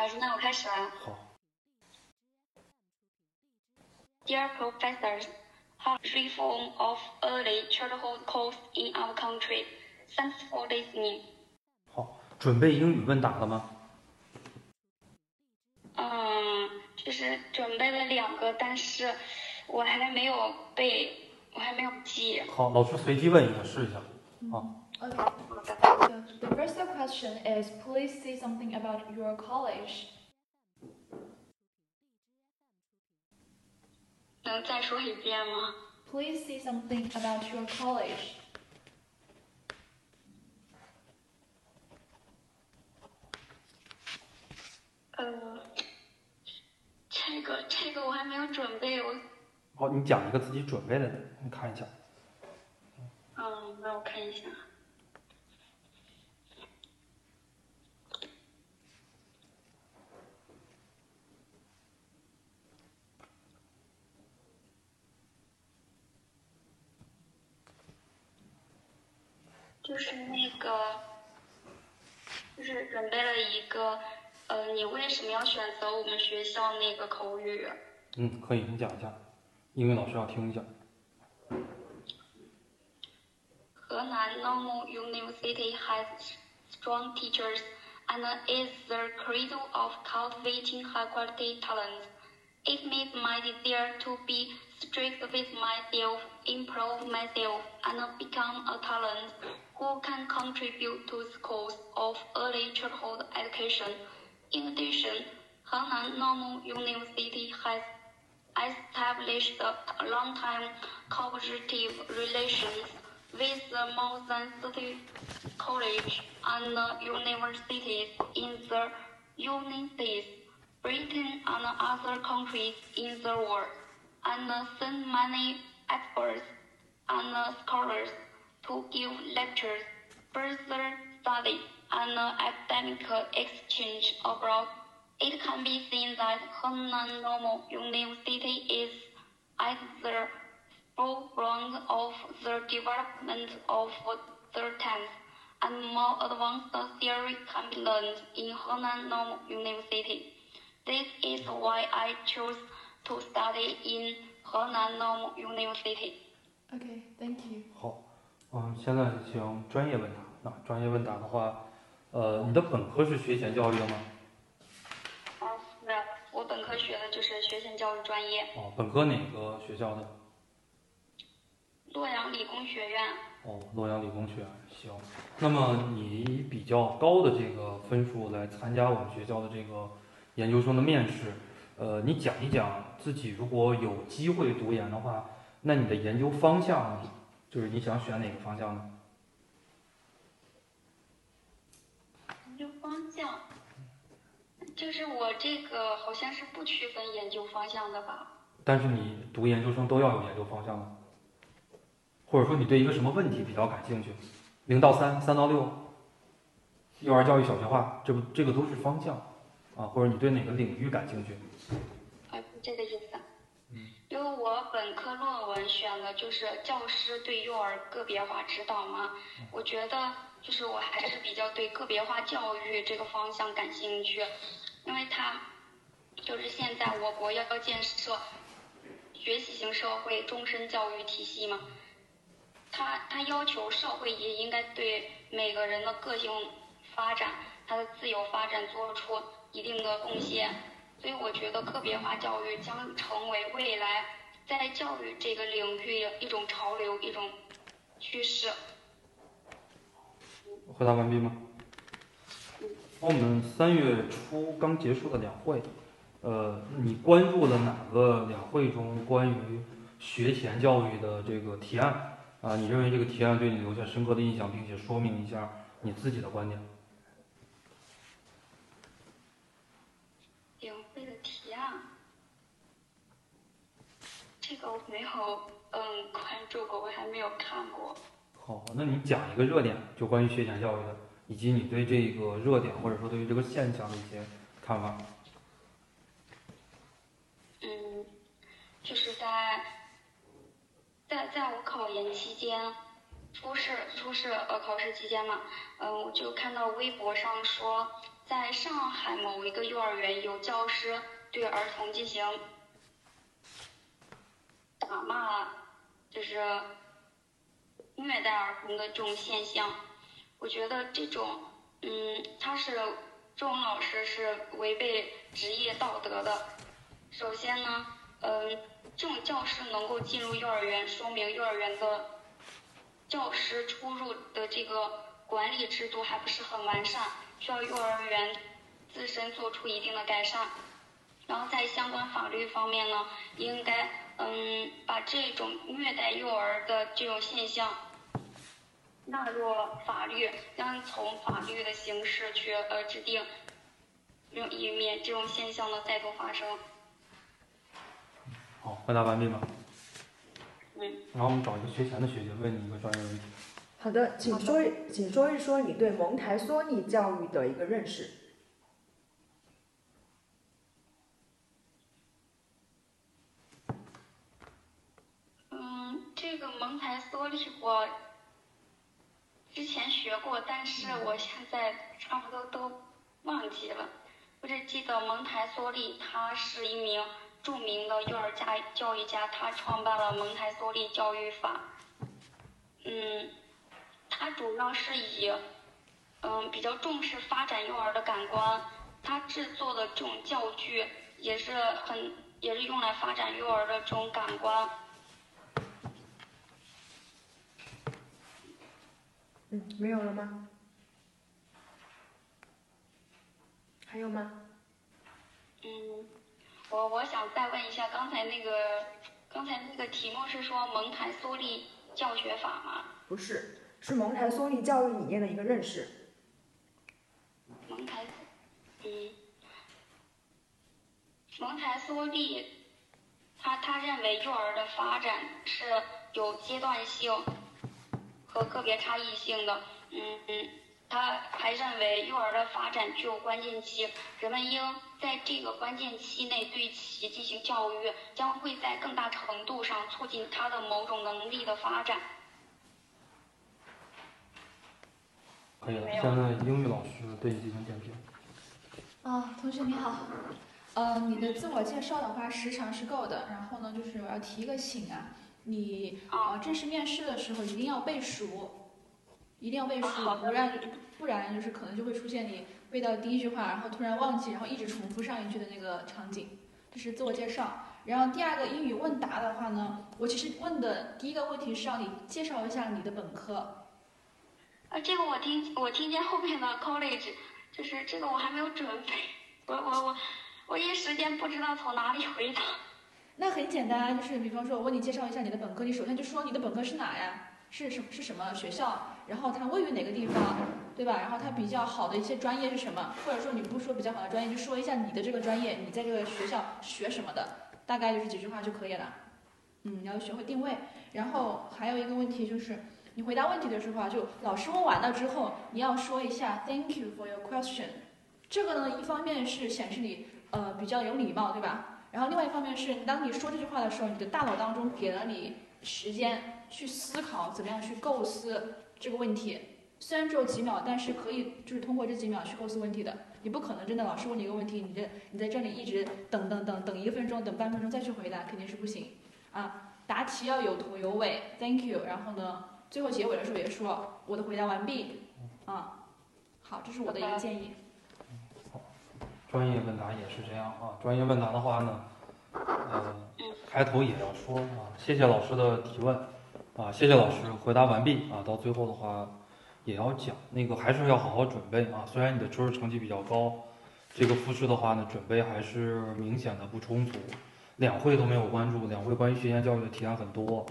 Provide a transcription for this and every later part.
老师，那我开始了。好，Dear professors, how reform of early childhood course in our country. Thanks for listening. 好，准备英语问答了吗？嗯，就是准备了两个，但是我还没有背，我还没有记。好，老师随机问一个，试一下。啊，Okay. 好的。So the first question is please say something about your college. 能再说一遍吗？ Please say something about your college. 呃，这个这个我还没有准备，我好，你讲一个自己准备的，你看一下。嗯，让我看一下。 就是那个，就是准备了一个，呃，你为什么要选择我们学校那个口语？嗯，可以，你讲一下。英语老师要听一下。河南 Normal University has strong teachers and is the cradle of cultivating high quality talents. It makes my desire to be strict with myself, improve myself, and become a talent who can contribute to the schools of early childhood education. In addition, Henan Normal University has established a long-time cooperative relations with more than 30 colleges and universities in the United States, Britain, and other countries in the world, and send many experts and scholars to give lectures, further study, and academic exchange abroad. It can be seen that Henan Normal University is at the forefront of the development of the times, and more advanced theory can be learned in Henan Normal University. This is why I chose to study in Henan Normal University. Okay, thank you. 好，嗯，现在行专业问答。那专业问答的话，呃，你的本科是学前教育的吗？哦，是，我本科学的就是学前教育专业，哦，本科哪个学校的？洛阳理工学院。哦，洛阳理工学院。行，那么你以比较高的这个分数来参加我们学校的这个研究生的面试，呃，你讲一讲自己如果有机会读研的话，那你的研究方向就是你想选哪个方向呢？研究方向，就是我这个好像是不区分研究方向的吧？但是你读研究生都要有研究方向的，或者说你对一个什么问题比较感兴趣？零到三，三到六，幼儿教育、小学化，这不这个都是方向啊，或者你对哪个领域感兴趣？啊，这个意思。因为我本科论文选的就是教师对幼儿个别化指导嘛，我觉得就是我还是比较对个别化教育这个方向感兴趣，因为它就是现在我国要建设学习型社会终身教育体系嘛，它它要求社会也应该对每个人的个性发展、他的自由发展做出一定的贡献。所以我觉得个别化教育将成为未来在教育这个领域一种潮流、一种趋势。回答完毕吗？我们三月初刚结束的两会，呃，你关注了哪个两会中关于学前教育的这个提案啊？你认为这个提案对你留下深刻的印象，并且说明一下你自己的观点？领会的提案，这个我没有嗯关注过，我还没有看过。好，那你讲一个热点，就关于学前教育的，以及你对这个热点或者说对于这个现象的一些看法。嗯，就是在在在我考研期间，初试初试呃考试期间嘛，嗯、我就看到微博上说，在上海某一个幼儿园，有教师对儿童进行打骂，就是虐待儿童的这种现象。我觉得这种，嗯，他是这种老师是违背职业道德的。首先呢，嗯，这种教师能够进入幼儿园，说明幼儿园的教师出入的这个管理制度还不是很完善，需要幼儿园自身做出一定的改善。然后在相关法律方面呢，应该嗯把这种虐待幼儿的这种现象纳入法律，将从法律的形式去呃制定，以免这种现象呢再度发生。好，回答完毕吗？嗯。然后我们找一个学前的学姐问你一个专业问题。好的，请说，请说一说你对蒙台梭利教育的一个认识。嗯，这个蒙台梭利我之前学过，但是我现在差不多都忘记了。我只记得蒙台梭利他是一名。著名的幼儿家教育家，他创办了蒙台梭利教育法。嗯，他主要是以嗯比较重视发展幼儿的感官，他制作的这种教具也是很也是用来发展幼儿的这种感官。嗯，没有了吗？还有吗？嗯。我我想再问一下，刚才那个刚才那个题目是说蒙台梭利教学法吗？不是，是蒙台梭利教育理念的一个认识。蒙台，嗯，蒙台梭利，他他认为幼儿的发展是有阶段性和个别差异性的，嗯嗯。他还认为，幼儿的发展具有关键期，人们应在这个关键期内对其进行教育，将会在更大程度上促进他的某种能力的发展。可以了，现在英语老师对你进行点评。啊，同学你好，呃，你的自我介绍的话时长是够的，然后呢，就是我要提一个醒啊，你啊正式面试的时候一定要背熟。一定要背熟，不然不然就是可能就会出现你背到第一句话，然后突然忘记，然后一直重复上一句的那个场景。这是自我介绍。然后第二个英语问答的话呢，我其实问的第一个问题是让你介绍一下你的本科。啊，这个我听我听见后面的 college，就是这个我还没有准备，我我我我一时间不知道从哪里回答。那很简单，就是比方说我问你介绍一下你的本科，你首先就说你的本科是哪呀？是什是什么学校？然后它位于哪个地方，对吧？然后它比较好的一些专业是什么？或者说你不说比较好的专业，就说一下你的这个专业，你在这个学校学什么的，大概就是几句话就可以了。嗯，你要学会定位。然后还有一个问题就是，你回答问题的时候啊，就老师问完了之后，你要说一下 Thank you for your question。这个呢，一方面是显示你呃比较有礼貌，对吧？然后另外一方面是，当你说这句话的时候，你的大脑当中给了你时间。去思考怎么样去构思这个问题，虽然只有几秒，但是可以就是通过这几秒去构思问题的。你不可能真的老师问你一个问题，你这你在这里一直等等等等一分钟，等半分钟再去回答，肯定是不行啊。答题要有头有尾，Thank you。然后呢，最后结尾的时候也说我的回答完毕啊。好，这是我的一个建议。好，专业问答也是这样啊。专业问答的话呢，呃，开头也要说啊，谢谢老师的提问。啊，谢谢老师，回答完毕啊。到最后的话，也要讲那个，还是要好好准备啊。虽然你的初试成绩比较高，这个复试的话呢，准备还是明显的不充足。两会都没有关注，两会关于学前教育的提案很多，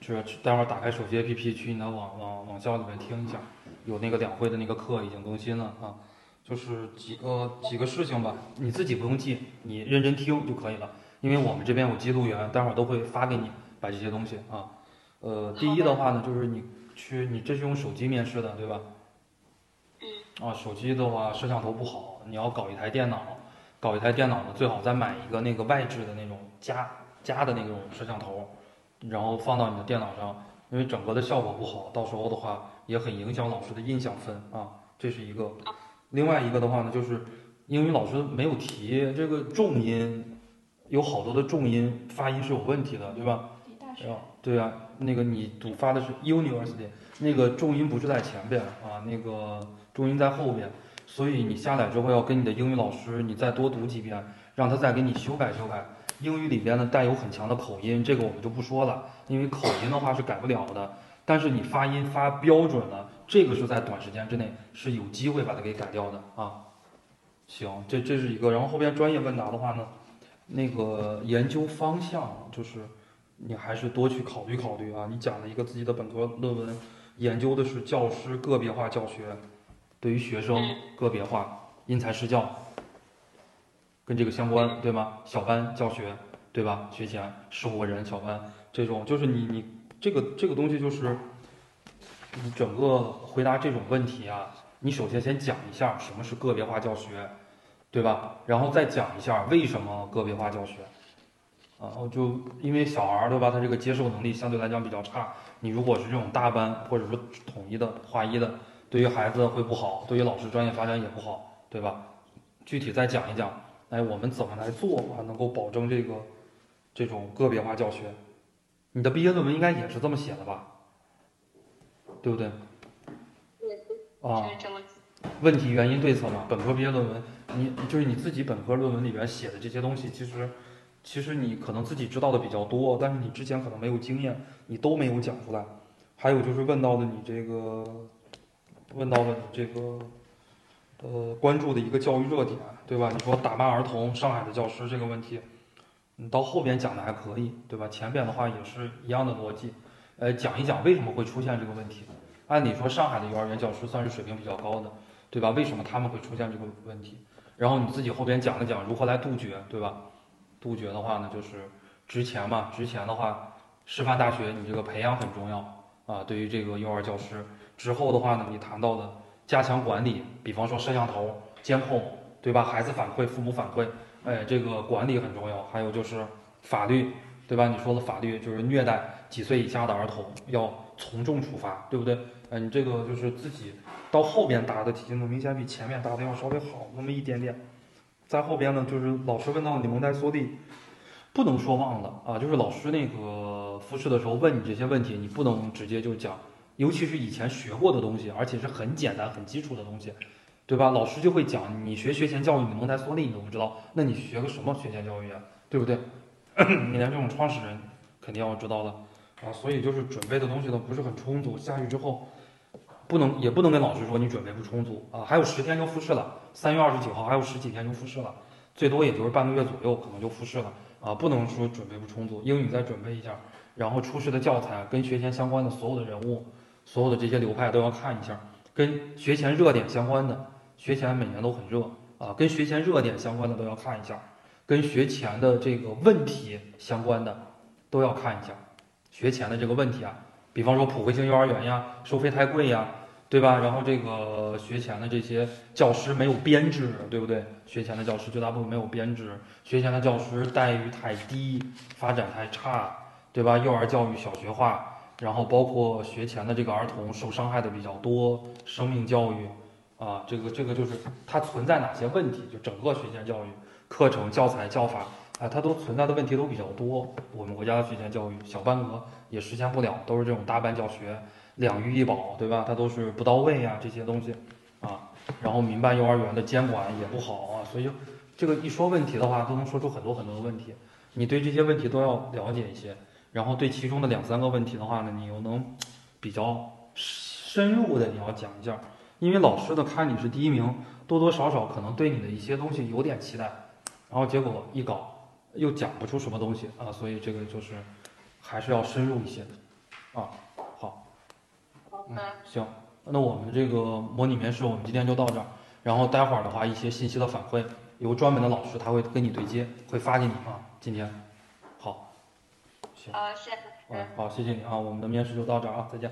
就是待会儿打开手机 APP 去你的网网网校里面听一下，有那个两会的那个课已经更新了啊。就是几个几个事情吧，你自己不用记，你认真听就可以了。因为我们这边有记录员，待会儿都会发给你，把这些东西啊。呃，第一的话呢，就是你去，你这是用手机面试的，对吧？嗯。啊，手机的话，摄像头不好，你要搞一台电脑，搞一台电脑呢，最好再买一个那个外置的那种加加的那种摄像头，然后放到你的电脑上，因为整个的效果不好，到时候的话也很影响老师的印象分啊，这是一个。另外一个的话呢，就是英语老师没有提这个重音，有好多的重音发音是有问题的，对吧？你大学对啊，对啊，那个你读发的是 university，那个重音不是在前边啊，那个重音在后边，所以你下载之后要跟你的英语老师你再多读几遍，让他再给你修改修改。英语里边呢带有很强的口音，这个我们就不说了，因为口音的话是改不了的。但是你发音发标准了，这个是在短时间之内是有机会把它给改掉的啊。行，这这是一个，然后后边专业问答的话呢，那个研究方向就是。你还是多去考虑考虑啊！你讲了一个自己的本科论文，研究的是教师个别化教学，对于学生个别化、因材施教，跟这个相关，对吗？小班教学，对吧？学前十五个人小班，这种就是你你这个这个东西就是，你整个回答这种问题啊，你首先先讲一下什么是个别化教学，对吧？然后再讲一下为什么个别化教学。啊，我就因为小孩儿对吧，他这个接受能力相对来讲比较差。你如果是这种大班或者说统一的划一的，对于孩子会不好，对于老师专业发展也不好，对吧？具体再讲一讲，哎，我们怎么来做啊，能够保证这个这种个别化教学？你的毕业论文应该也是这么写的吧？对不对？啊，问题原因对策嘛，本科毕业论文，你就是你自己本科论文里边写的这些东西，其实其实你可能自己知道的比较多，但是你之前可能没有经验，你都没有讲出来。还有就是问到的你这个，问到了你这个，呃，关注的一个教育热点，对吧？你说打骂儿童，上海的教师这个问题，你到后边讲的还可以，对吧？前边的话也是一样的逻辑，呃，讲一讲为什么会出现这个问题。按理说上海的幼儿园教师算是水平比较高的，对吧？为什么他们会出现这个问题？然后你自己后边讲了讲如何来杜绝，对吧？杜绝的话呢，就是之前嘛，之前的话，师范大学你这个培养很重要啊，对于这个幼儿教师。之后的话呢，你谈到的加强管理，比方说摄像头监控，对吧？孩子反馈，父母反馈，哎，这个管理很重要。还有就是法律，对吧？你说的法律就是虐待几岁以下的儿童要从重处罚，对不对？嗯，你这个就是自己到后边答的题呢，明显比前面答的要稍微好那么一点点。在后边呢，就是老师问到你蒙台梭利，不能说忘了啊，就是老师那个复试的时候问你这些问题，你不能直接就讲，尤其是以前学过的东西，而且是很简单、很基础的东西，对吧？老师就会讲，你学学前教育，你蒙台梭利你都不知道，那你学个什么学前教育啊？对不对？你连这种创始人肯定要知道的啊，所以就是准备的东西都不是很充足，下去之后。不能，也不能跟老师说你准备不充足啊！还有十天就复试了，三月二十几号还有十几天就复试了，最多也就是半个月左右可能就复试了啊！不能说准备不充足，英语再准备一下，然后出试的教材跟学前相关的所有的人物、所有的这些流派都要看一下，跟学前热点相关的，学前每年都很热啊，跟学前热点相关的都要看一下，跟学前的这个问题相关的都要看一下，学前的这个问题啊，比方说普惠性幼儿园呀，收费太贵呀。对吧？然后这个学前的这些教师没有编制，对不对？学前的教师绝大部分没有编制，学前的教师待遇太低，发展太差，对吧？幼儿教育小学化，然后包括学前的这个儿童受伤害的比较多，生命教育，啊，这个这个就是它存在哪些问题？就整个学前教育课程、教材、教法啊，它都存在的问题都比较多。我们国家的学前教育小班额也实现不了，都是这种大班教学。两育一保，对吧？它都是不到位呀，这些东西，啊，然后民办幼儿园的监管也不好啊，所以这个一说问题的话，都能说出很多很多的问题。你对这些问题都要了解一些，然后对其中的两三个问题的话呢，你又能比较深入的你要讲一下，因为老师的看你是第一名，多多少少可能对你的一些东西有点期待，然后结果一搞又讲不出什么东西啊，所以这个就是还是要深入一些的，啊。好嗯，行，那我们这个模拟面试我们今天就到这儿，然后待会儿的话一些信息的反馈，由专门的老师他会跟你对接，会发给你啊。今天，好，行。嗯，好，谢谢你啊，我们的面试就到这儿啊，再见。